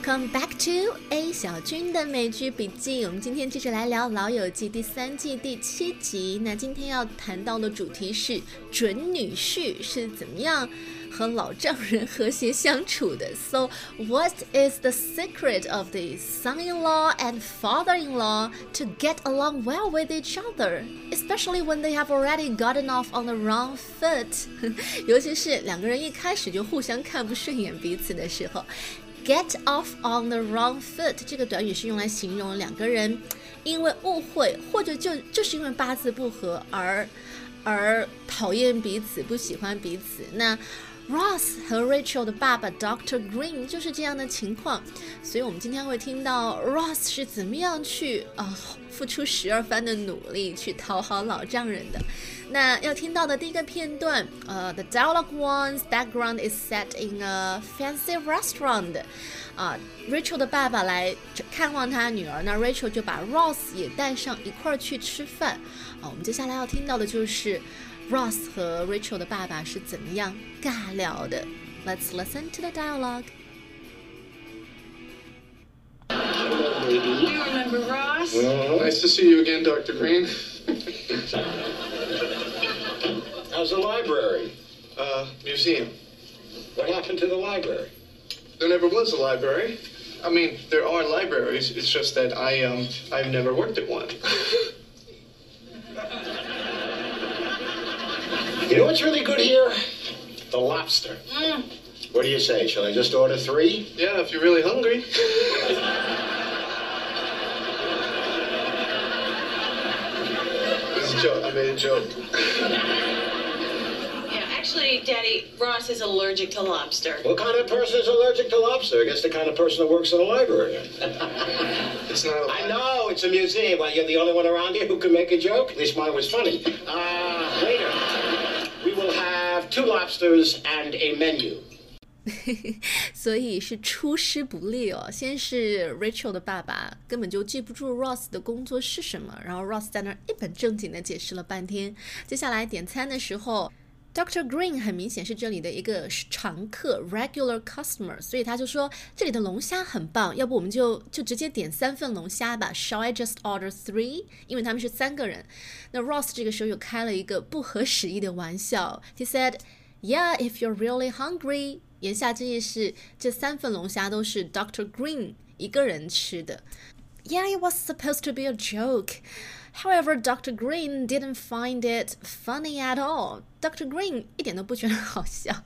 Welcome back to A 小军的美剧笔记。我们今天接着来聊《老友记》第三季第七集。那今天要谈到的主题是准女婿是怎么样和老丈人和谐相处的。So, what is the secret of the son-in-law and father-in-law to get along well with each other, especially when they have already gotten off on the wrong foot？尤其是两个人一开始就互相看不顺眼彼此的时候。 Get off on the wrong foot 这个短语是用来形容两个人因为误会或者就就是因为八字不合而而讨厌彼此，不喜欢彼此。那 Ross 和 Rachel 的爸爸 Doctor Green 就是这样的情况，所以我们今天会听到 Ross 是怎么样去啊付出十二番的努力去讨好老丈人的。那要听到的第一个片段，呃，The dialogue one's background is set in a fancy restaurant。啊，Rachel 的爸爸来看望他女儿，那 Rachel 就把 Ross 也带上一块儿去吃饭。啊，我们接下来要听到的就是 Ross 和 Rachel 的爸爸是怎么样尬聊的。Let's listen to the dialogue. Hello, baby. You remember Ross? Nice to see you again, Dr. Green. How's the library? Uh, museum. What happened to the library? There never was a library. I mean, there are libraries. It's just that I um I've never worked at one. You know what's really good here? The lobster. What do you say? Shall I just order three? yeah, if you're really hungry. It's a joke. I made a joke. Yeah, actually, Daddy, Ross is allergic to lobster. What kind of person is allergic to lobster? I guess the kind of person that works in a library. It's not. A I know, it's a museum. Well, you're the only one around here who can make a joke? At least mine was funny. Uh, later, we will have two lobsters and a menu. 所以是出师不利哦。先是 Rachel 的爸爸根本就记不住 Ross 的工作是什么，然后 Ross 在那儿一本正经的解释了半天。接下来点餐的时候 ，Dr. Green 很明显是这里的一个常客 （regular customer），所以他就说这里的龙虾很棒，要不我们就就直接点三份龙虾吧。Shall I just order three？因为他们是三个人。那 Ross 这个时候又开了一个不合时宜的玩笑，He said。Yeah, if you're really hungry，言下之意是这三份龙虾都是 Dr. Green 一个人吃的。Yeah, it was supposed to be a joke. However, Dr. Green didn't find it funny at all. Dr. Green 一点都不觉得好笑。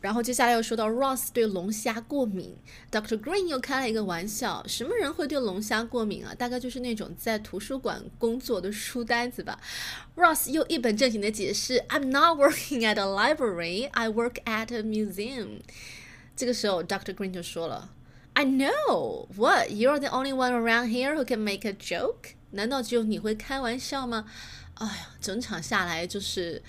然后接下来又说到 Ross 对龙虾过敏，Dr. Green 又开了一个玩笑，什么人会对龙虾过敏啊？大概就是那种在图书馆工作的书呆子吧。Ross 又一本正经的解释，I'm not working at a library, I work at a museum。这个时候 Dr. Green 就说了，I know what you're the only one around here who can make a joke。 难道只有你会开玩笑吗？哎呀，整场下来就是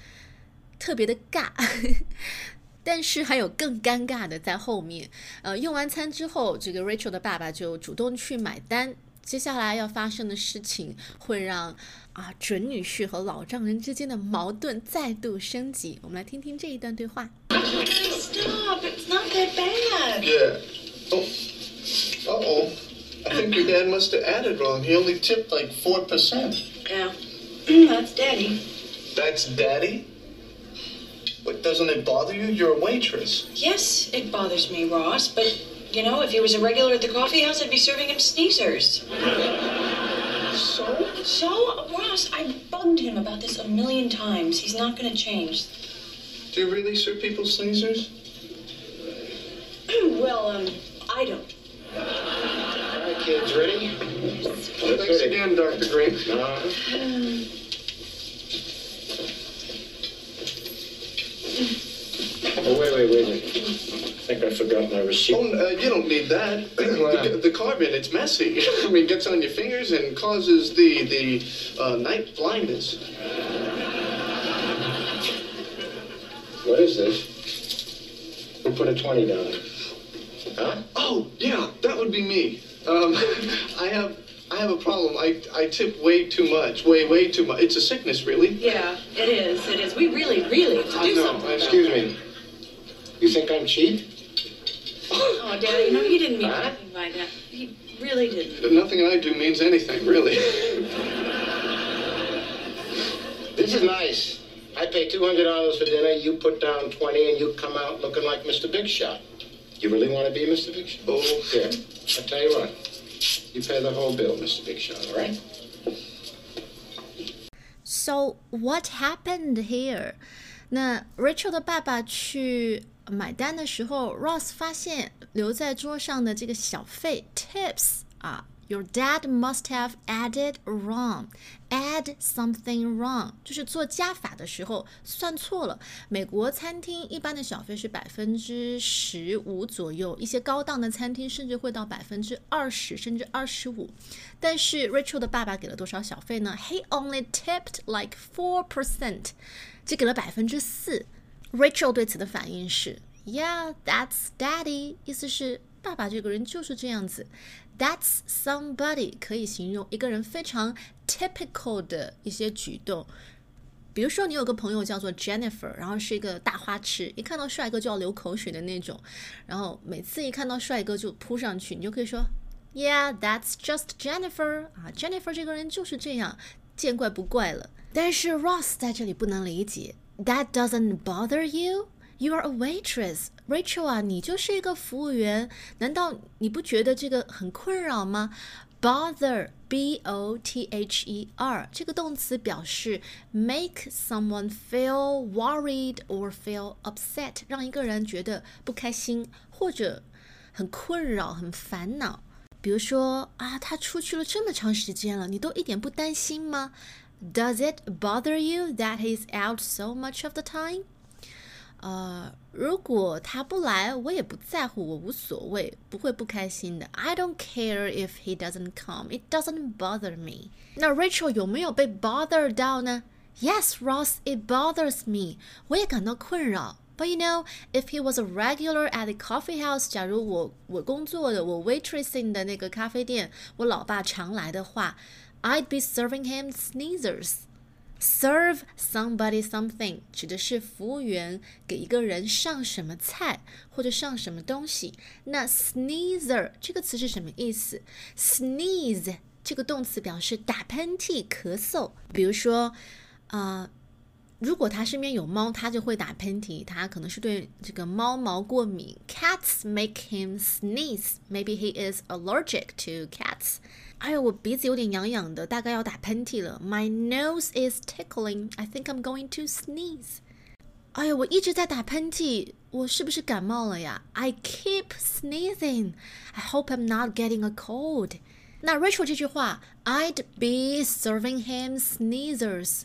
特别的尬。但是还有更尴尬的在后面。呃，用完餐之后，这个 Rachel 的爸爸就主动去买单。接下来要发生的事情会让啊准女婿和老丈人之间的矛盾再度升级。我们来听听这一段对话。Stop, it's not that bad. Yeah. Oh. Uh oh. I think your dad must have added wrong. He only tipped like four percent. Yeah, that's Daddy. That's daddy. But doesn't it bother you? You're a waitress. Yes, it bothers me, Ross, but you know, if he was a regular at the coffee house, I'd be serving him sneezers. So? So, Ross, I bugged him about this a million times. He's not going to change. Do you really serve people sneezers? well, um, I don't. Kids, ready? Thanks again, Dr. Green. Uh, oh, wait, wait, wait, wait. I think I forgot my receipt. Oh, uh, you don't need that. the, the carbon, it's messy. I mean, it gets on your fingers and causes the the uh, night blindness. What is this? We put a 20 down? Huh? Oh, yeah, that would be me. Um, I have I have a problem. I I tip way too much. Way way too much. It's a sickness, really. Yeah, it is. It is. We really, really have to do know. something. Excuse me. You think I'm cheap? Oh, No, Daddy, no, he didn't mean Huh? anything by that. He really didn't. Nothing I do means anything, really. This is nice. I pay $200 for dinner, you put down 20 and you come out looking like Mr. Big Shot. You really want to be Mr. Big Shot? Oh. Here, I'll tell you what. You pay the whole bill, Mr. Big Shot, all right? So what happened here？那 Rachel 的爸爸去买单的时候，Ross 发现留在桌上的这个小费 tips 啊 ，Your dad must have added wrong. Add something wrong，就是做加法的时候算错了。美国餐厅一般的小费是百分之十五左右，一些高档的餐厅甚至会到百分之二十甚至二十五。但是 Rachel 的爸爸给了多少小费呢？He only tipped like four percent，只给了百分之四。Rachel 对此的反应是，Yeah, that's daddy，意思是 爸爸这个人就是这样子。That's somebody 可以形容一个人非常 typical 的一些举动。比如说，你有个朋友叫做 Jennifer，然后是一个大花痴，一看到帅哥就要流口水的那种，然后每次一看到帅哥就扑上去，你就可以说，Yeah, that's just Jennifer 啊，Jennifer 这个人就是这样，见怪不怪了。但是 Ross 在这里不能理解，That doesn't bother you? You are a waitress, Rachel 啊，你就是一个服务员，难道你不觉得这个很困扰吗？Bother, B-O-T-H-E-R 这个动词表示 make someone feel worried or feel upset，让一个人觉得不开心或者很困扰、很烦恼。比如说啊，他出去了这么长时间了，你都一点不担心吗？Does it bother you that he's out so much of the time？ 呃，如果他不来，我也不在乎，我无所谓，不会不开心的。I don't care if he doesn't come. It doesn't bother me. 那 Rachel 有没有被 bother 到呢？Yes, Ross, it bothers me. 我也感到困扰。But you know, if he was a regular at the coffee house，假如我我工作的我 waitressing 的那个咖啡店，我老爸常来的话，I'd be serving him sneezers。 Serve somebody something 指的是服务员给一个人上什么菜或者上什么东西。那 sneezer 这个词是什么意思？Sneeze 这个动词表示打喷嚏、咳嗽。比如说，啊、如果他身边有猫，他就会打喷嚏，他可能是对这个猫毛过敏。Cats make him sneeze. Maybe he is allergic to cats. 哎呦，我鼻子有点痒痒的，大概要打喷嚏了。My nose is tickling. I think I'm going to sneeze. 哎呦，我一直在打喷嚏，我是不是感冒了呀？I keep sneezing. I hope I'm not getting a cold. 那 Rachel 这句话，I'd be serving him sneezers。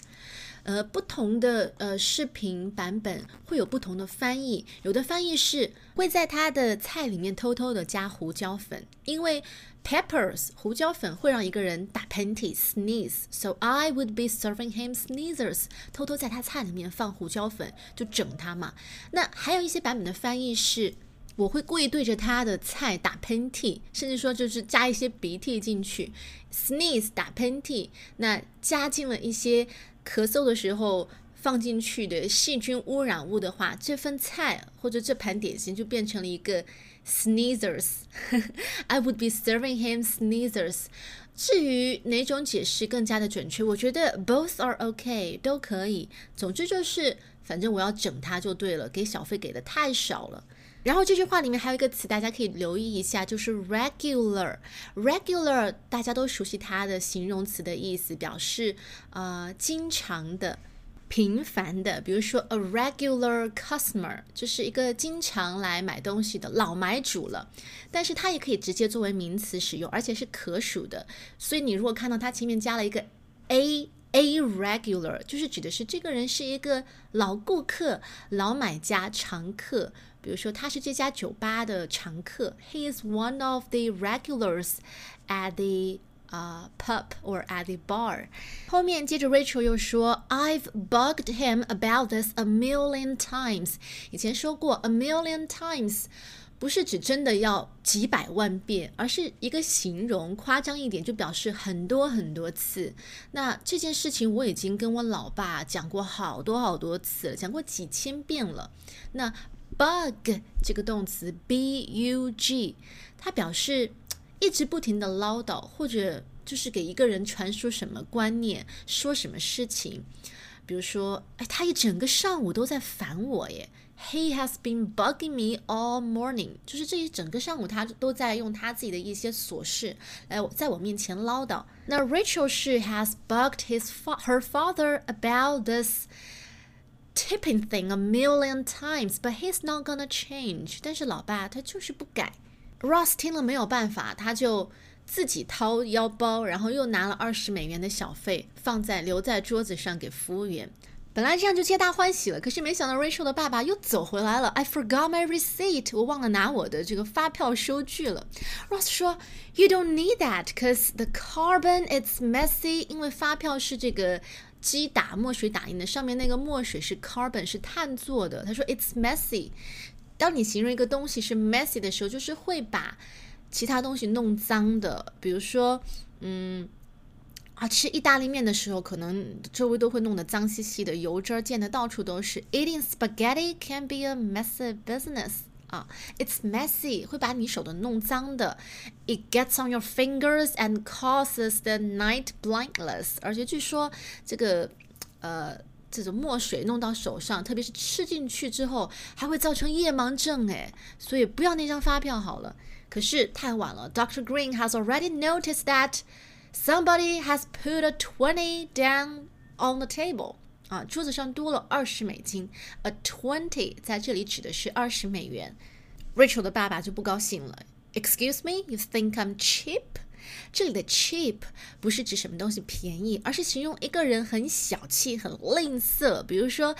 呃，不同的呃视频版本会有不同的翻译，有的翻译是会在他的菜里面偷偷的加胡椒粉，因为 peppers 胡椒粉会让一个人打喷嚏 sneeze，so I would be serving him sneezers，偷偷在他菜里面放胡椒粉，就整他嘛。那还有一些版本的翻译是。我会故意对着他的菜打喷嚏，甚至说就是加一些鼻涕进去，sneeze 打喷嚏，那加进了一些咳嗽的时候放进去的细菌污染物的话，这份菜或者这盘点心就变成了一个 sneezers。I would be serving him sneezers。至于哪种解释更加的准确，我觉得 both are okay，都可以。总之就是，反正我要整他就对了，给小费给的太少了。然后这句话里面还有一个词，大家可以留意一下，就是 regular。regular 大家都熟悉它的形容词的意思，表示呃经常的、频繁的。比如说 a regular customer 就是一个经常来买东西的老买主了。但是它也可以直接作为名词使用，而且是可数的。所以你如果看到它前面加了一个 a。A regular 就是指的是这个人是一个老顾客、老买家、常客。比如说，他是这家酒吧的常客，He is one of the regulars at the 啊、uh, pub or at the bar。后面接着 Rachel 又说，I've bugged him about this a million times。以前说过 a million times。不是指真的要几百万遍，而是一个形容，夸张一点就表示很多很多次。那这件事情我已经跟我老爸讲过好多好多次了，讲过几千遍了。那 bug 这个动词 b u g，它表示一直不停的唠叨，或者就是给一个人传输什么观念，说什么事情。比如说，哎，他一整个上午都在烦我耶。He has been bugging me all morning，就是这一整个上午他都在用他自己的一些琐事来在我面前唠叨。那 Rachel 是 has bugged his her father about this tipping thing a million times，but he's not gonna change。但是老爸他就是不改。Ross 听了没有办法，他就自己掏腰包，然后又拿了二十美元的小费，放在留在桌子上给服务员。本来这样就皆大欢喜了，可是没想到 Rachel 的爸爸又走回来了。I forgot my receipt，我忘了拿我的这个发票收据了。Ross 说，You don't need that, cause the carbon it's messy。因为发票是这个机打墨水打印的，上面那个墨水是 carbon，是碳做的。他说 It's messy。当你形容一个东西是 messy 的时候，就是会把其他东西弄脏的。比如说，嗯。啊，吃意大利面的时候，可能周围都会弄得脏兮兮的，油汁儿溅得到处都是。Eating spaghetti can be a messy business 啊，it's messy 会把你手的弄脏的。It gets on your fingers and causes the night blindness。而且据说这个呃这种墨水弄到手上，特别是吃进去之后，还会造成夜盲症哎，所以不要那张发票好了。可是太晚了，Doctor Green has already noticed that。Somebody has put a twenty down on the table. 啊，桌子上多了二十美金。A twenty 在这里指的是二十美元。Rachel 的爸爸就不高兴了。Excuse me, you think I'm cheap？这里的 cheap 不是指什么东西便宜，而是形容一个人很小气、很吝啬。比如说。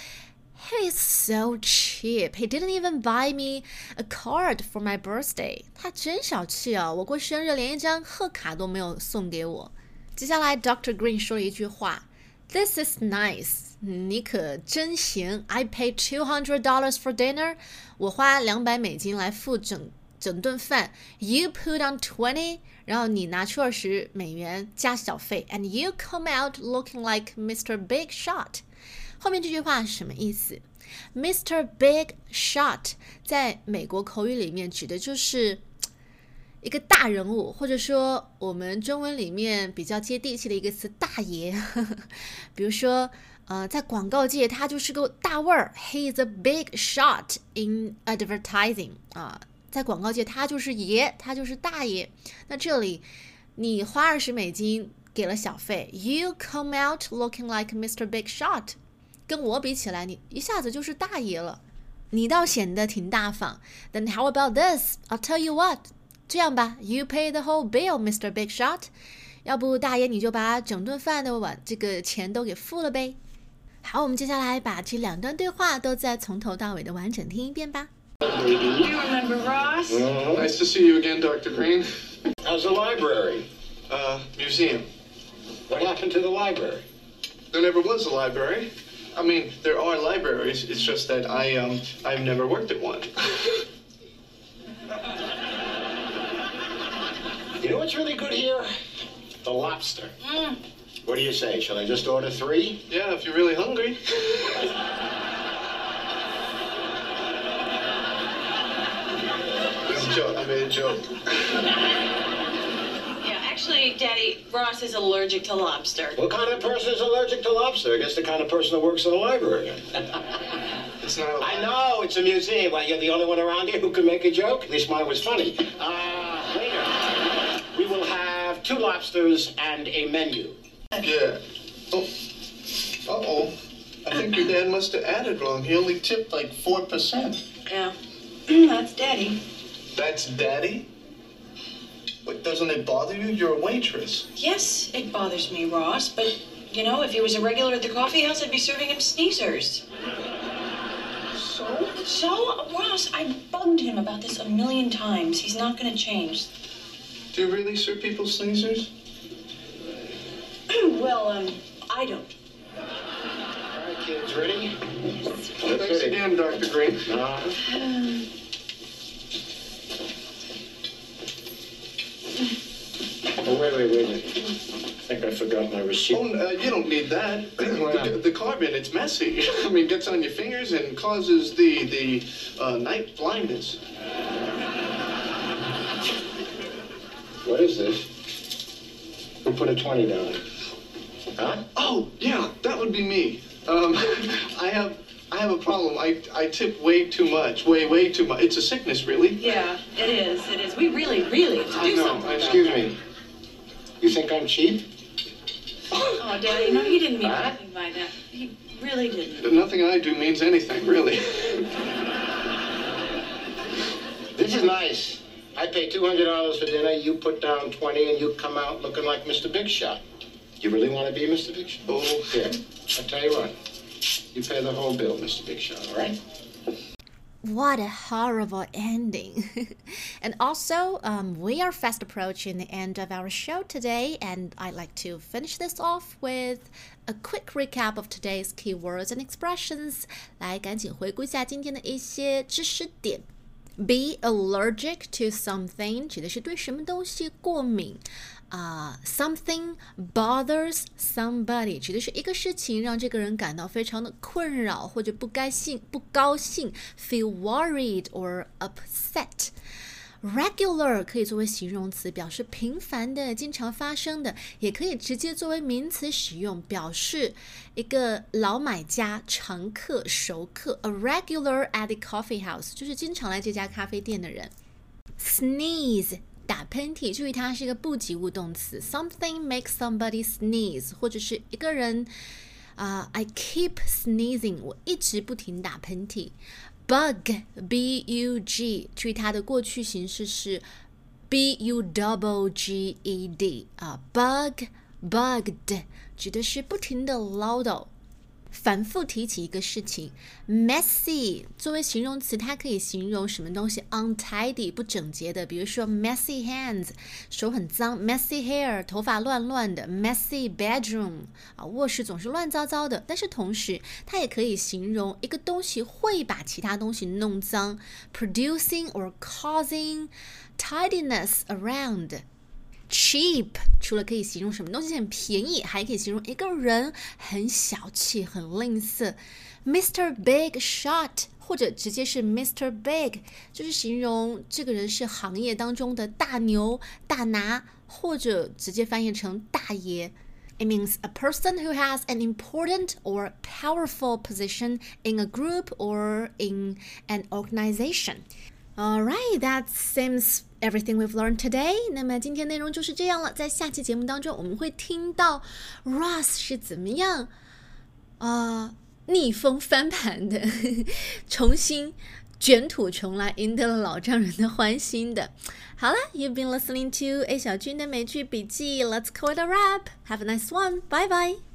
He's so cheap. He didn't even buy me a card for my birthday. 他真小气啊！我过生日连一张贺卡都没有送给我。接下来，Dr. Green 说了一句话：“This is nice. 你可真行。I paid two hundred dollars for dinner. 我花两百美金来付整 整顿饭。You put on twenty，然后你拿出二十美元加小费，and you come out looking like Mr. Big Shot。”后面这句话什么意思？Mr. Big Shot 在美国口语里面指的就是一个大人物，或者说我们中文里面比较接地气的一个词“大爷”。比如说，呃，在广告界他就是个大腕儿，He is a big shot in advertising。啊，在广告界他就是爷，他就是大爷。那这里你花二十美金给了小费，You come out looking like Mr. Big Shot。跟我比起来，你一下子就是大爷了，你倒显得挺大方。Then how about this? I'll tell you what，这样吧，You pay the whole bill, Mr. Big Shot。要不大爷你就把整顿饭的碗这个钱都给付了呗。好，我们接下来把这两段对话都再从头到尾的完整听一遍吧。Do you remember Ross? Nice to see you again, Dr. Green. How's the library? Uh, museum. What happened to the library? There never was a library. I mean, there are libraries. It's just that I um I've never worked at one. You know what's really good here? The lobster. Mm. What do you say? Shall I just order three? Yeah, if you're really hungry. made a joke. Yeah, actually, Daddy, Ross is allergic to lobster. What kind of person is allergic to lobster? I guess the kind of person that works in a library. It's not. A I know, it's a museum. Well, you're the only one around here who can make a joke. At least mine was funny. Uh, later, we will have two lobsters and a menu. Yeah. Oh. Uh oh. I think your dad must have added wrong. He only tipped like four percent. Yeah. That's Daddy. That's daddy. But doesn't it bother you? You're a waitress. Yes, it bothers me, Ross, but, you know, if he was a regular at the coffee house, I'd be serving him sneezers. So? So, Ross, I bugged him about this a million times. He's not going to change. Do you really serve people sneezers? well, um, I don't. All right, kids, ready? Thanks again, Dr. Green. Uh, oh, wait, wait, wait, wait. think I forgot my receipt. Oh, uh, you don't need that. The, the carbon, it's messy. I mean, gets on your fingers and causes the the uh, night blindness. What is this? Who put a 20 down? Huh? Oh, yeah, that would be me. Um, I have I have a problem. I I tip way too much. Way way too much. It's a sickness, really. Yeah, it is. It is. We really, really have to I do know, something. I- about Excuse that. me. You think I'm cheap? Oh, Daddy, no, he didn't mean Huh? anything by that. He really didn't. Nothing I do means anything, really. This is nice. I pay $200 for dinner, you put down 20, and you come out looking like Mr. Big Shot. You really want to be Mr. Big Shot? Oh, Here, I'll tell you what. You pay the whole bill, Mr. Big Shot, all right? What a horrible ending. and also, um, we are fast approaching the end of our show today, and I'd like to finish this off with a quick recap of today's keywords and expressions. 来，赶紧回顾一下今天的一些知识点。Be allergic to something 指的是对什么东西过敏 啊、s o m e t h i n g bothers somebody 指的是一个事情让这个人感到非常的困扰或者不该兴不高兴，feel worried or upset。Regular 可以作为形容词，表示频繁的、经常发生的，也可以直接作为名词使用，表示一个老买家、常客、熟客。A regular at the coffee house 就是经常来这家咖啡店的人。Sneeze 打喷嚏，注意它是一个不及物动词。Something makes somebody sneeze，或者是一个人啊、i keep sneezing，我一直不停打喷嚏。Bug b u g，注意它的过去形式是 b u double g e d 啊、bug bugged 指的是不停的唠叨。反复提起一个事情，messy 作为形容词，它可以形容什么东西 untidy 不整洁的，比如说 messy hands 手很脏，messy hair 头发乱乱的，messy bedroom 啊卧室总是乱糟糟的。但是同时，它也可以形容一个东西会把其他东西弄脏，producing or causing tidiness around。cheap 除了可以形容什么东西很便宜，还可以形容一个人很小气、很吝啬。Mr. Big Shot 或者直接是 Mr. Big，就是形容这个人是行业当中的大牛、大拿，或者直接翻译成大爷。It means a person who has an important or powerful position in a group or in an organization. All right, that seems everything we've learned today. 那么今天内容就是这样了。在下期节目当中，我们会听到 Ross 是怎么样啊、逆风翻盘的，重新卷土重来，赢得了老丈人的欢心的。好了，You've been listening to A 小军的美剧笔记。Let's call it a wrap. Have a nice one. Bye bye.